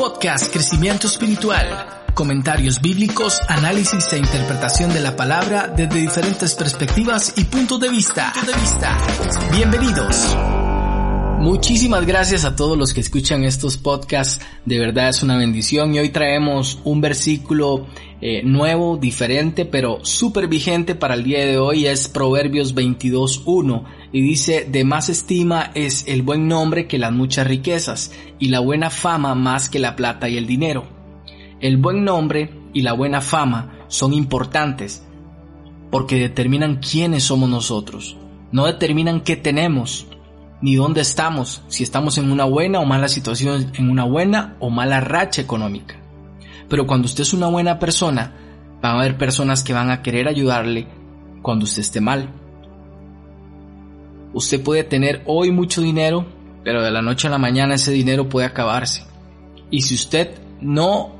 podcast Crecimiento Espiritual. Comentarios bíblicos, análisis e interpretación de la palabra desde diferentes perspectivas y puntos de vista. Bienvenidos. Muchísimas gracias a todos los que escuchan estos podcasts. De verdad es una bendición y hoy traemos un versículo eh, nuevo, diferente, pero súper vigente para el día de hoy. Es Proverbios 22.1 y dice, de más estima es el buen nombre que las muchas riquezas y la buena fama más que la plata y el dinero. El buen nombre y la buena fama son importantes porque determinan quiénes somos nosotros. No determinan qué tenemos, ni dónde estamos, si estamos en una buena o mala situación, en una buena o mala racha económica. Pero cuando usted es una buena persona, van a haber personas que van a querer ayudarle cuando usted esté mal. Usted puede tener hoy mucho dinero, pero de la noche a la mañana ese dinero puede acabarse. Y si usted no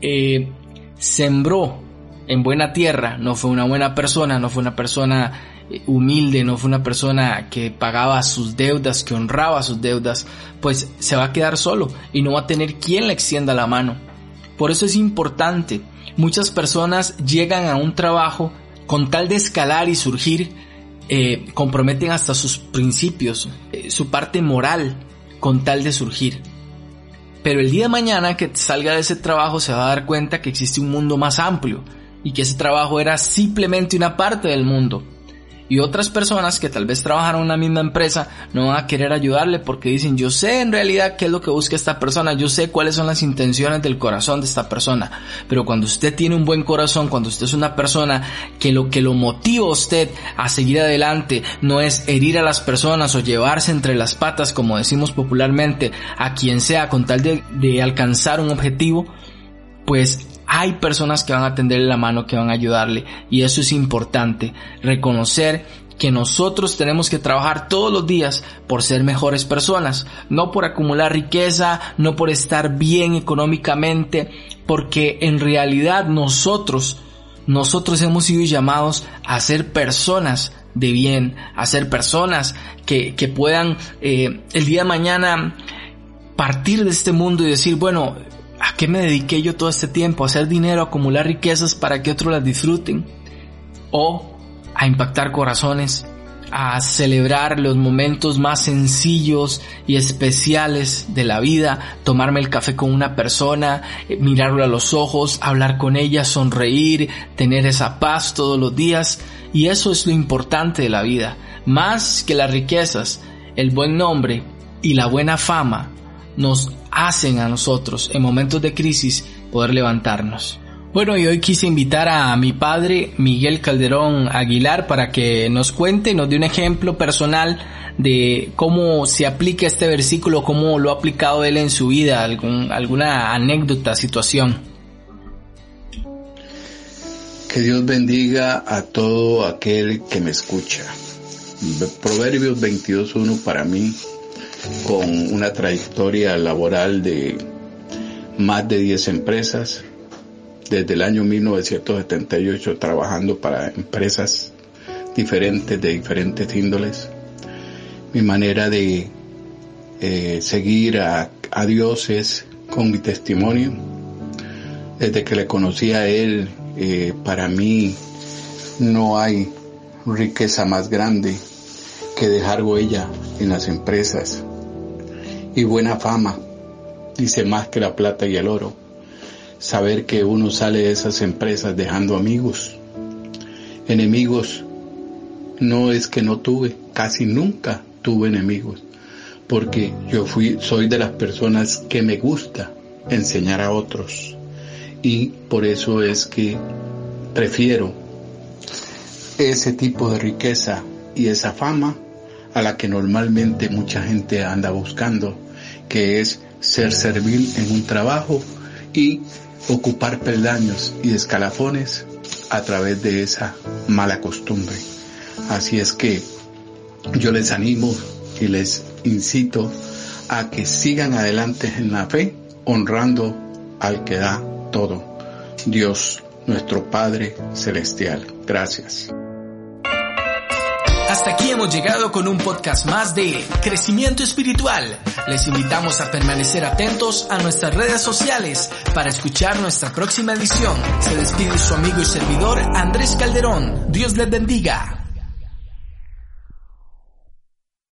eh, sembró en buena tierra, no fue una buena persona, no fue una persona humilde, no fue una persona que pagaba sus deudas, que honraba sus deudas, pues se va a quedar solo y no va a tener quien le extienda la mano. Por eso es importante. Muchas personas llegan a un trabajo con tal de escalar y surgir, eh, comprometen hasta sus principios, eh, su parte moral, con tal de surgir. Pero el día de mañana que salga de ese trabajo se va a dar cuenta que existe un mundo más amplio y que ese trabajo era simplemente una parte del mundo y otras personas que tal vez trabajan en una misma empresa no van a querer ayudarle porque dicen yo sé en realidad qué es lo que busca esta persona, yo sé cuáles son las intenciones del corazón de esta persona, pero cuando usted tiene un buen corazón, cuando usted es una persona que lo que lo motiva a usted a seguir adelante no es herir a las personas o llevarse entre las patas como decimos popularmente a quien sea con tal de, de alcanzar un objetivo, pues hay personas que van a tenderle la mano, que van a ayudarle y eso es importante, reconocer que nosotros tenemos que trabajar todos los días por ser mejores personas, no por acumular riqueza, no por estar bien económicamente, porque en realidad nosotros, nosotros hemos sido llamados a ser personas de bien, a ser personas que, que puedan eh, el día de mañana partir de este mundo y decir, bueno, ¿A qué me dediqué yo todo este tiempo? ¿A hacer dinero, acumular riquezas para que otros las disfruten? ¿O a impactar corazones? ¿A celebrar los momentos más sencillos y especiales de la vida? Tomarme el café con una persona, eh, mirarlo a los ojos, hablar con ella, sonreír, tener esa paz todos los días. Y eso es lo importante de la vida. Más que las riquezas, el buen nombre y la buena fama nos hacen a nosotros en momentos de crisis poder levantarnos. Bueno, y hoy quise invitar a mi padre Miguel Calderón Aguilar para que nos cuente, nos dé un ejemplo personal de cómo se aplica este versículo, cómo lo ha aplicado él en su vida, algún, alguna anécdota, situación. Que Dios bendiga a todo aquel que me escucha. Proverbios 22.1 para mí con una trayectoria laboral de más de 10 empresas, desde el año 1978 trabajando para empresas diferentes, de diferentes índoles. Mi manera de eh, seguir a, a Dios es con mi testimonio. Desde que le conocí a Él, eh, para mí no hay riqueza más grande que dejar huella en las empresas y buena fama, dice más que la plata y el oro. Saber que uno sale de esas empresas dejando amigos. Enemigos, no es que no tuve, casi nunca tuve enemigos, porque yo fui, soy de las personas que me gusta enseñar a otros. Y por eso es que prefiero ese tipo de riqueza y esa fama a la que normalmente mucha gente anda buscando, que es ser servil en un trabajo y ocupar peldaños y escalafones a través de esa mala costumbre. Así es que yo les animo y les incito a que sigan adelante en la fe, honrando al que da todo, Dios nuestro Padre Celestial. Gracias. Hasta aquí hemos llegado con un podcast más de crecimiento espiritual. Les invitamos a permanecer atentos a nuestras redes sociales para escuchar nuestra próxima edición. Se despide su amigo y servidor Andrés Calderón. Dios les bendiga.